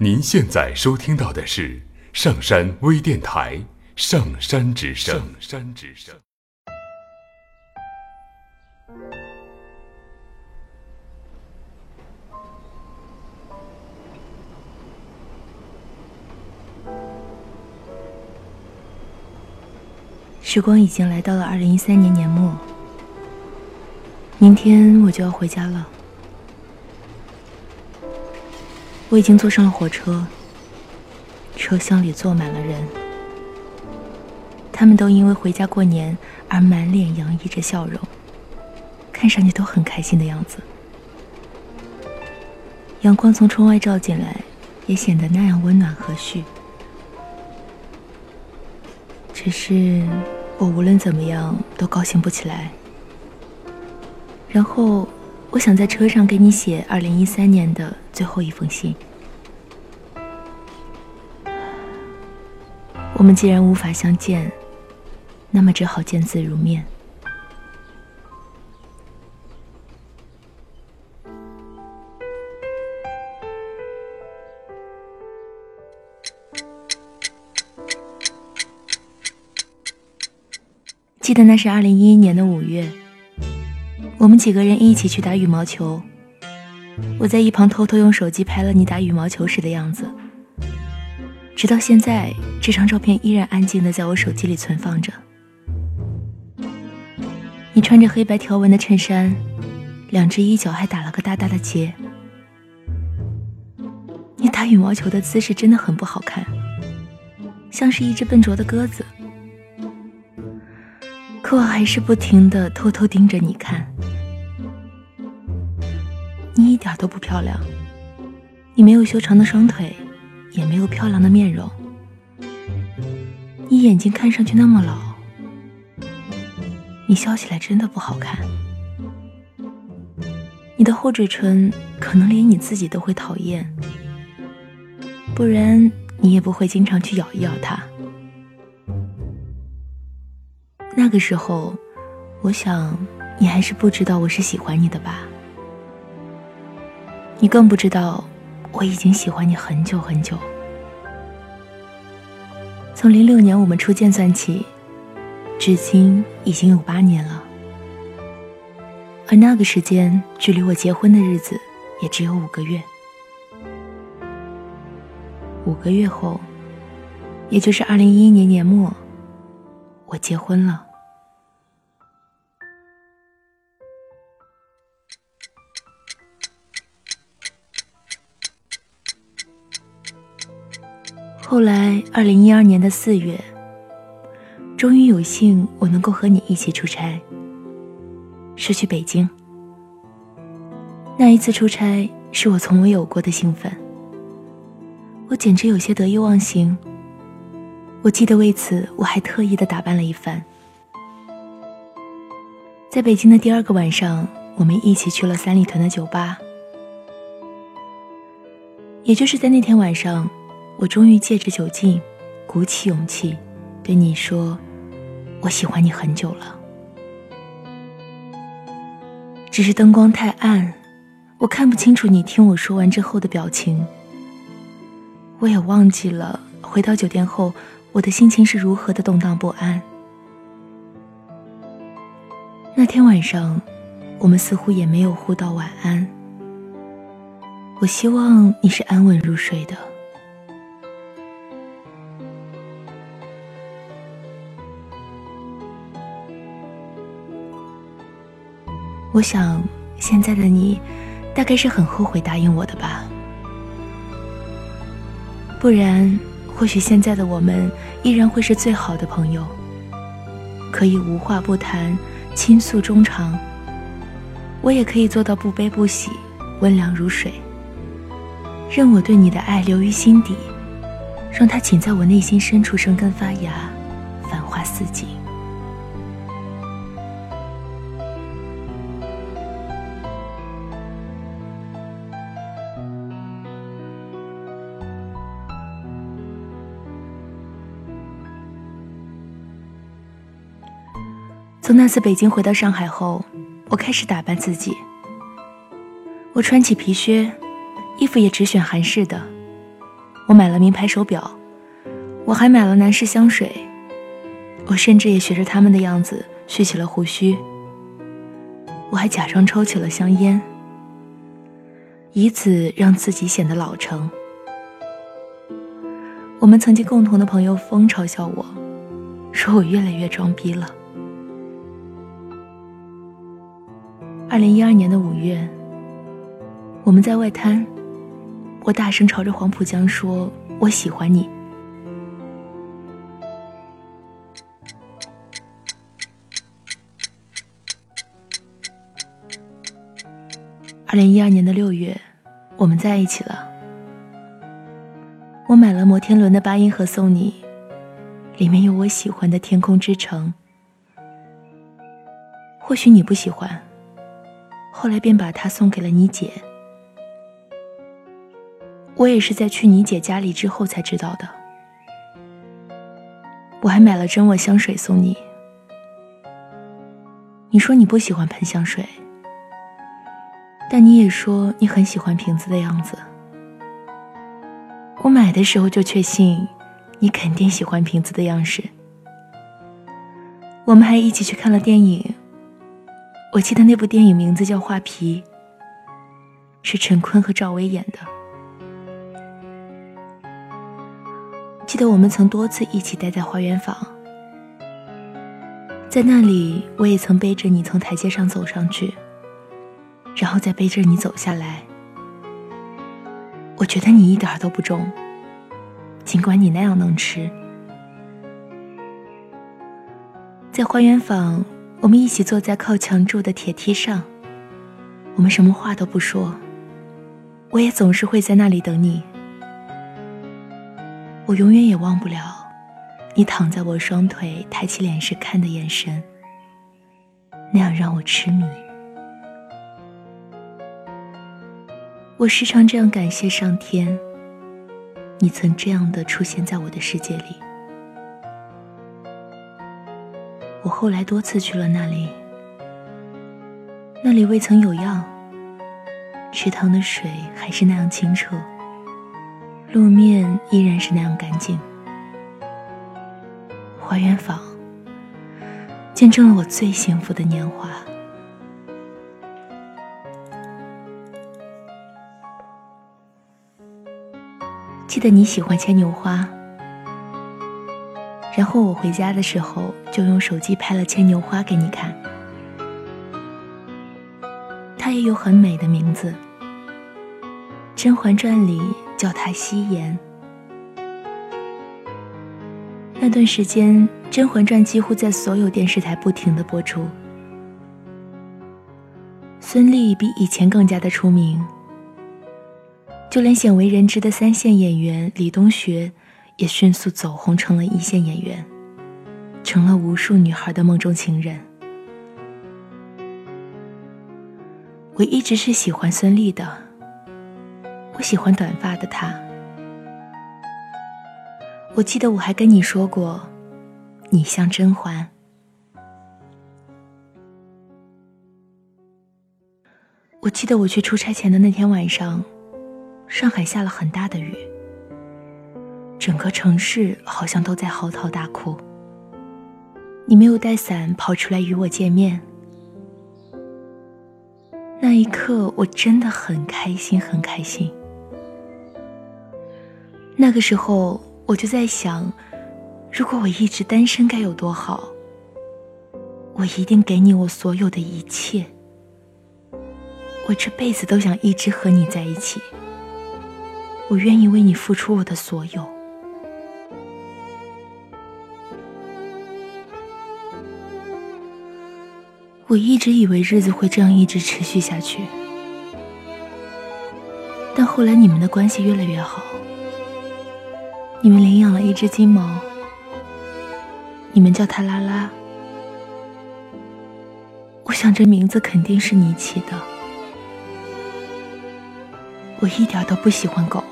您现在收听到的是上山微电台《上山之声》。上山之声。时光已经来到了二零一三年年末，明天我就要回家了。我已经坐上了火车，车厢里坐满了人，他们都因为回家过年而满脸洋溢着笑容，看上去都很开心的样子。阳光从窗外照进来，也显得那样温暖和煦。只是我无论怎么样都高兴不起来。然后。我想在车上给你写二零一三年的最后一封信。我们既然无法相见，那么只好见字如面。记得那是二零一一年的五月。我们几个人一起去打羽毛球，我在一旁偷偷用手机拍了你打羽毛球时的样子。直到现在，这张照片依然安静的在我手机里存放着。你穿着黑白条纹的衬衫，两只衣角还打了个大大的结。你打羽毛球的姿势真的很不好看，像是一只笨拙的鸽子。可我还是不停的偷偷盯着你看。一点都不漂亮，你没有修长的双腿，也没有漂亮的面容，你眼睛看上去那么老，你笑起来真的不好看。你的厚嘴唇可能连你自己都会讨厌，不然你也不会经常去咬一咬它。那个时候，我想你还是不知道我是喜欢你的吧。你更不知道，我已经喜欢你很久很久。从零六年我们初见算起，至今已经有八年了。而那个时间距离我结婚的日子也只有五个月。五个月后，也就是二零一一年年末，我结婚了。后来，二零一二年的四月，终于有幸我能够和你一起出差，是去北京。那一次出差是我从未有过的兴奋，我简直有些得意忘形。我记得为此我还特意的打扮了一番。在北京的第二个晚上，我们一起去了三里屯的酒吧，也就是在那天晚上。我终于借着酒劲，鼓起勇气，对你说：“我喜欢你很久了。”只是灯光太暗，我看不清楚你听我说完之后的表情。我也忘记了回到酒店后，我的心情是如何的动荡不安。那天晚上，我们似乎也没有互道晚安。我希望你是安稳入睡的。我想，现在的你，大概是很后悔答应我的吧。不然，或许现在的我们依然会是最好的朋友，可以无话不谈，倾诉衷肠。我也可以做到不悲不喜，温凉如水。任我对你的爱留于心底，让它仅在我内心深处生根发芽，繁花似锦。从那次北京回到上海后，我开始打扮自己。我穿起皮靴，衣服也只选韩式的，我买了名牌手表，我还买了男士香水，我甚至也学着他们的样子蓄起了胡须。我还假装抽起了香烟，以此让自己显得老成。我们曾经共同的朋友风嘲笑我，说我越来越装逼了。二零一二年的五月，我们在外滩，我大声朝着黄浦江说：“我喜欢你。”二零一二年的六月，我们在一起了。我买了摩天轮的八音盒送你，里面有我喜欢的《天空之城》。或许你不喜欢。后来便把它送给了你姐。我也是在去你姐家里之后才知道的。我还买了真我香水送你。你说你不喜欢喷香水，但你也说你很喜欢瓶子的样子。我买的时候就确信，你肯定喜欢瓶子的样式。我们还一起去看了电影。我记得那部电影名字叫《画皮》，是陈坤和赵薇演的。记得我们曾多次一起待在花园坊，在那里我也曾背着你从台阶上走上去，然后再背着你走下来。我觉得你一点都不重，尽管你那样能吃。在花园坊。我们一起坐在靠墙柱的铁梯上，我们什么话都不说。我也总是会在那里等你。我永远也忘不了你躺在我双腿、抬起脸时看的眼神，那样让我痴迷。我时常这样感谢上天，你曾这样的出现在我的世界里。我后来多次去了那里，那里未曾有恙，池塘的水还是那样清澈，路面依然是那样干净。花园坊见证了我最幸福的年华。记得你喜欢牵牛花。然后我回家的时候，就用手机拍了牵牛花给你看。它也有很美的名字，《甄嬛传》里叫它夕颜。那段时间，《甄嬛传》几乎在所有电视台不停的播出。孙俪比以前更加的出名，就连鲜为人知的三线演员李东学。也迅速走红，成了一线演员，成了无数女孩的梦中情人。我一直是喜欢孙俪的，我喜欢短发的她。我记得我还跟你说过，你像甄嬛。我记得我去出差前的那天晚上，上海下了很大的雨。整个城市好像都在嚎啕大哭。你没有带伞跑出来与我见面，那一刻我真的很开心，很开心。那个时候我就在想，如果我一直单身该有多好。我一定给你我所有的一切，我这辈子都想一直和你在一起，我愿意为你付出我的所有。我一直以为日子会这样一直持续下去，但后来你们的关系越来越好，你们领养了一只金毛，你们叫它拉拉。我想这名字肯定是你起的。我一点都不喜欢狗，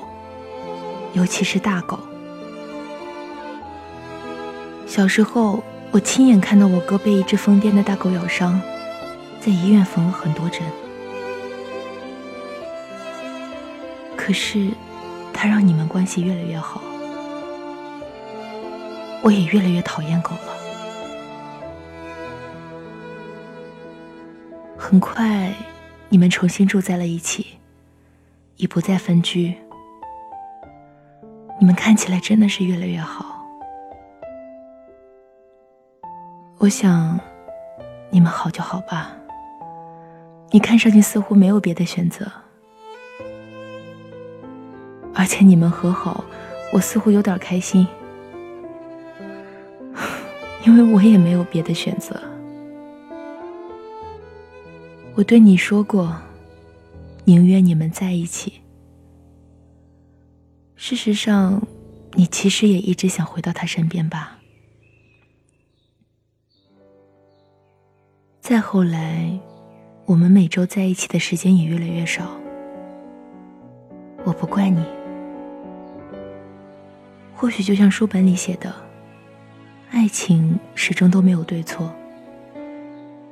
尤其是大狗。小时候。我亲眼看到我哥被一只疯癫的大狗咬伤，在医院缝了很多针。可是，它让你们关系越来越好，我也越来越讨厌狗了。很快，你们重新住在了一起，已不再分居。你们看起来真的是越来越好。我想，你们好就好吧。你看上去似乎没有别的选择，而且你们和好，我似乎有点开心，因为我也没有别的选择。我对你说过，宁愿你们在一起。事实上，你其实也一直想回到他身边吧。再后来。我们每周在一起的时间也越来越少，我不怪你。或许就像书本里写的，爱情始终都没有对错，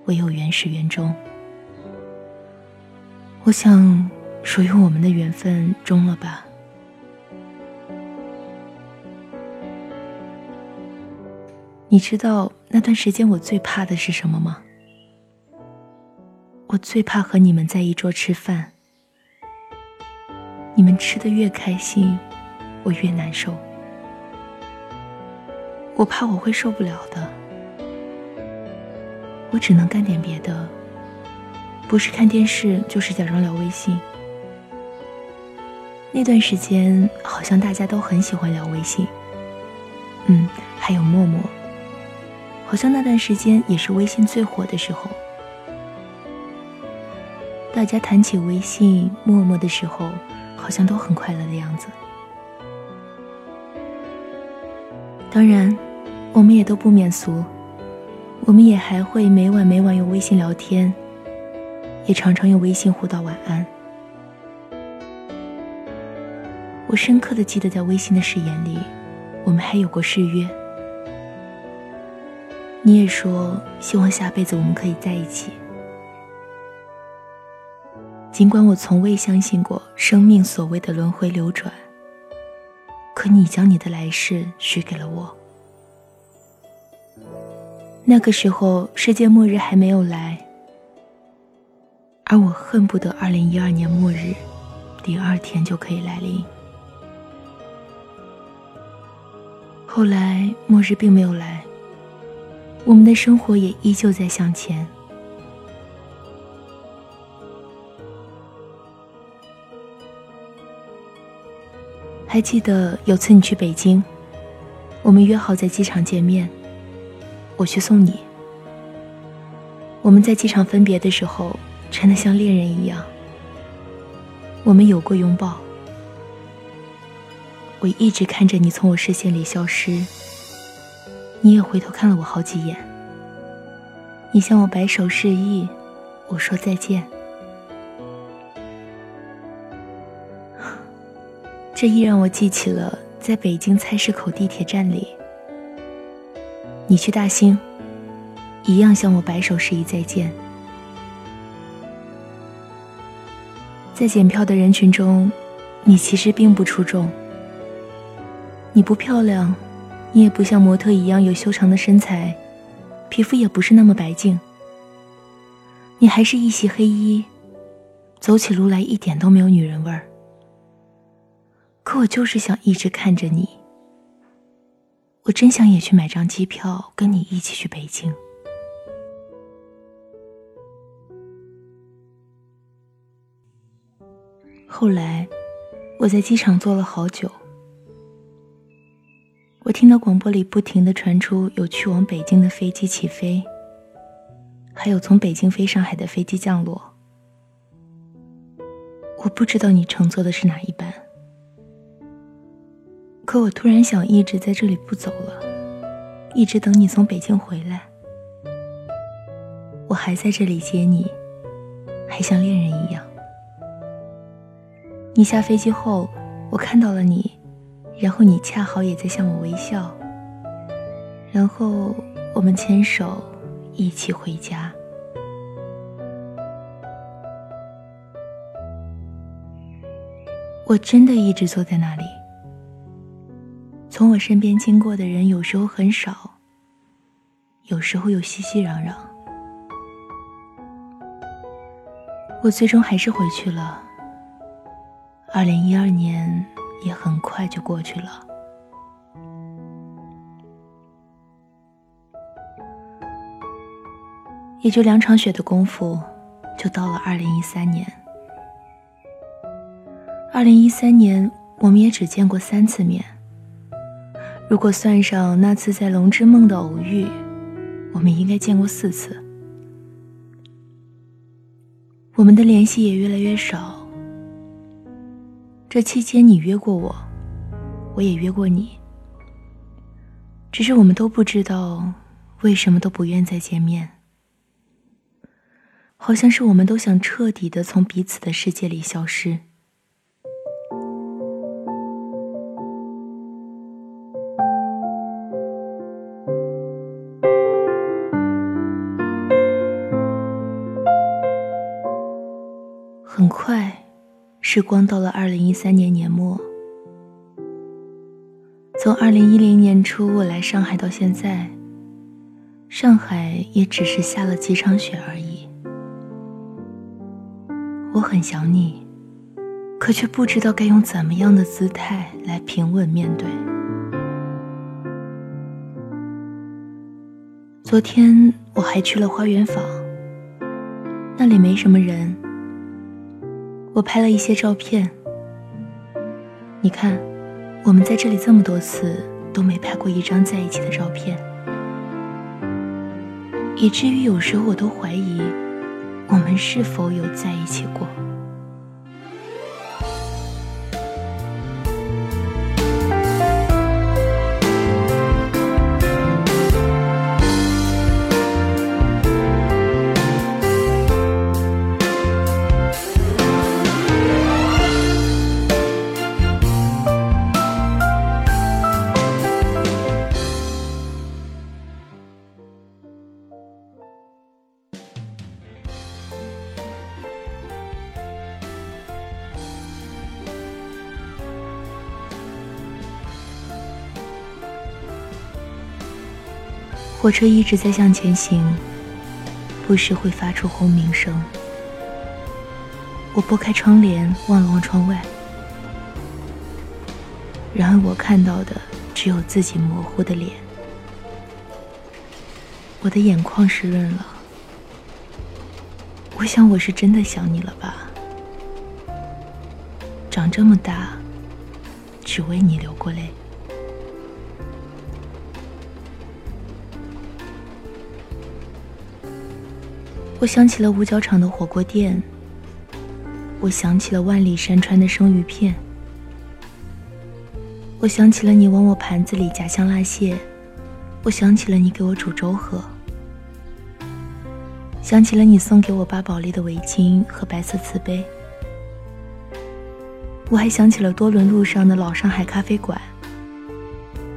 唯有原始缘终。我想，属于我们的缘分终了吧。你知道那段时间我最怕的是什么吗？我最怕和你们在一桌吃饭，你们吃的越开心，我越难受。我怕我会受不了的，我只能干点别的，不是看电视就是假装聊微信。那段时间好像大家都很喜欢聊微信，嗯，还有陌陌，好像那段时间也是微信最火的时候。大家谈起微信、陌陌的时候，好像都很快乐的样子。当然，我们也都不免俗，我们也还会每晚每晚用微信聊天，也常常用微信互道晚安。我深刻的记得，在微信的誓言里，我们还有过誓约。你也说希望下辈子我们可以在一起。尽管我从未相信过生命所谓的轮回流转，可你将你的来世许给了我。那个时候，世界末日还没有来，而我恨不得二零一二年末日第二天就可以来临。后来，末日并没有来，我们的生活也依旧在向前。还记得有次你去北京，我们约好在机场见面，我去送你。我们在机场分别的时候，真的像恋人一样。我们有过拥抱，我一直看着你从我视线里消失，你也回头看了我好几眼。你向我摆手示意，我说再见。这亦让我记起了，在北京菜市口地铁站里，你去大兴，一样向我摆手示意再见。在检票的人群中，你其实并不出众。你不漂亮，你也不像模特一样有修长的身材，皮肤也不是那么白净。你还是一袭黑衣，走起路来一点都没有女人味儿。可我就是想一直看着你，我真想也去买张机票，跟你一起去北京。后来，我在机场坐了好久，我听到广播里不停的传出有去往北京的飞机起飞，还有从北京飞上海的飞机降落。我不知道你乘坐的是哪一班。可我突然想一直在这里不走了，一直等你从北京回来。我还在这里接你，还像恋人一样。你下飞机后，我看到了你，然后你恰好也在向我微笑。然后我们牵手一起回家。我真的一直坐在那里。从我身边经过的人，有时候很少，有时候又熙熙攘攘。我最终还是回去了。二零一二年也很快就过去了，也就两场雪的功夫，就到了二零一三年。二零一三年，我们也只见过三次面。如果算上那次在龙之梦的偶遇，我们应该见过四次。我们的联系也越来越少。这期间，你约过我，我也约过你。只是我们都不知道为什么都不愿再见面，好像是我们都想彻底的从彼此的世界里消失。时光到了二零一三年年末。从二零一零年初我来上海到现在，上海也只是下了几场雪而已。我很想你，可却不知道该用怎么样的姿态来平稳面对。昨天我还去了花园坊，那里没什么人。我拍了一些照片，你看，我们在这里这么多次都没拍过一张在一起的照片，以至于有时候我都怀疑，我们是否有在一起过。火车一直在向前行，不时会发出轰鸣声。我拨开窗帘，望了望窗外，然而我看到的只有自己模糊的脸。我的眼眶湿润了，我想我是真的想你了吧？长这么大，只为你流过泪。我想起了五角场的火锅店，我想起了万里山川的生鱼片，我想起了你往我盘子里夹香辣蟹，我想起了你给我煮粥喝，想起了你送给我巴宝莉的围巾和白色瓷杯，我还想起了多伦路上的老上海咖啡馆，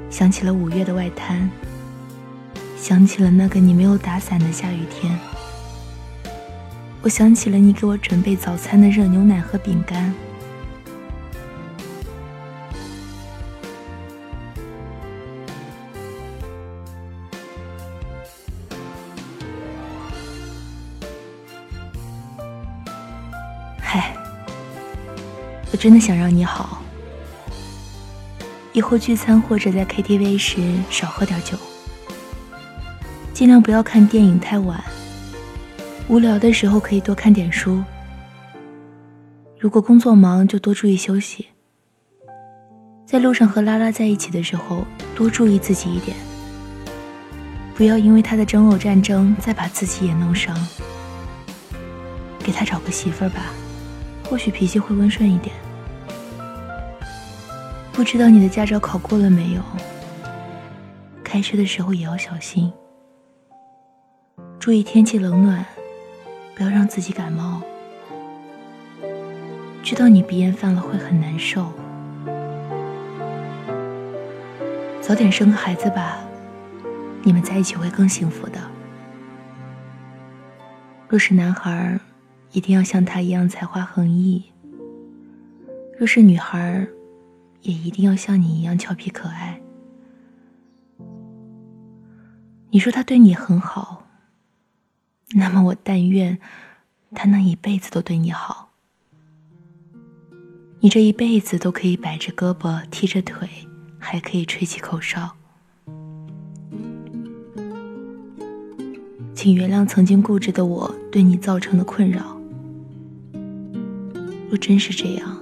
想起了五月的外滩，想起了那个你没有打伞的下雨天。我想起了你给我准备早餐的热牛奶和饼干。嗨，我真的想让你好。以后聚餐或者在 KTV 时少喝点酒，尽量不要看电影太晚。无聊的时候可以多看点书。如果工作忙，就多注意休息。在路上和拉拉在一起的时候，多注意自己一点，不要因为他的争偶战争再把自己也弄伤。给他找个媳妇儿吧，或许脾气会温顺一点。不知道你的驾照考过了没有？开车的时候也要小心，注意天气冷暖。不要让自己感冒，知道你鼻炎犯了会很难受。早点生个孩子吧，你们在一起会更幸福的。若是男孩，一定要像他一样才华横溢；若是女孩，也一定要像你一样俏皮可爱。你说他对你很好，那么我但愿他能一辈子都对你好。你这一辈子都可以摆着胳膊踢着腿，还可以吹起口哨。请原谅曾经固执的我对你造成的困扰。若真是这样，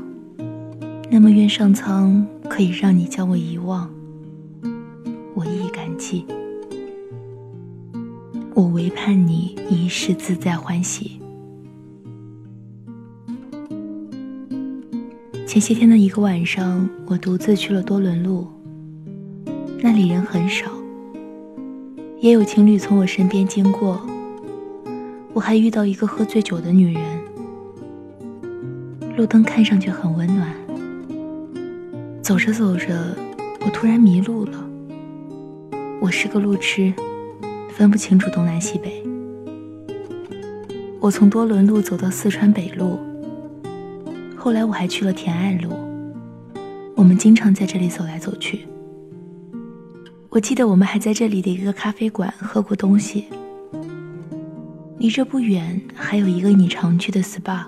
那么愿上苍可以让你将我遗忘，我亦感激。我唯盼你一世自在欢喜。前些天的一个晚上，我独自去了多伦路。那里人很少，也有情侣从我身边经过。我还遇到一个喝醉酒的女人。路灯看上去很温暖。走着走着，我突然迷路了。我是个路痴。分不清楚东南西北。我从多伦路走到四川北路，后来我还去了田爱路。我们经常在这里走来走去。我记得我们还在这里的一个咖啡馆喝过东西。离这不远还有一个你常去的 SPA。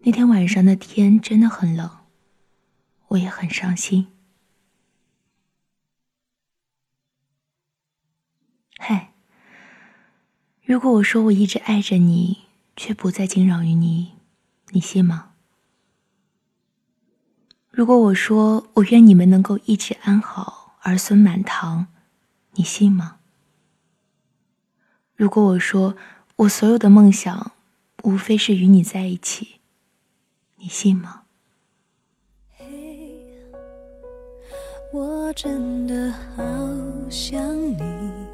那天晚上的天真的很冷，我也很伤心。嗨，如果我说我一直爱着你，却不再惊扰于你，你信吗？如果我说我愿你们能够一直安好，儿孙满堂，你信吗？如果我说我所有的梦想，无非是与你在一起，你信吗？我真的好想你。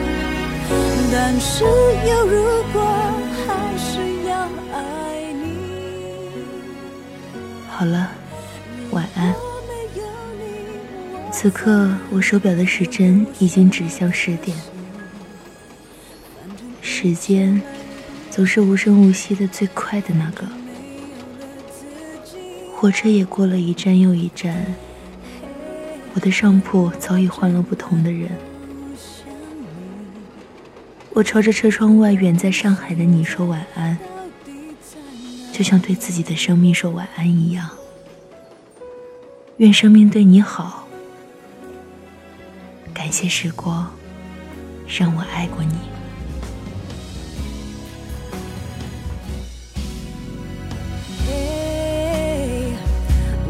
但是有如果，还是要爱你。好了，晚安。此刻我手表的时针已经指向十点。时间总是无声无息的最快的那个。火车也过了一站又一站。我的上铺早已换了不同的人。我朝着车窗外远在上海的你说晚安，就像对自己的生命说晚安一样。愿生命对你好，感谢时光让我爱过你。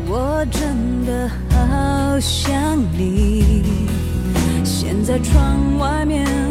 我真的好想你，现在窗外面。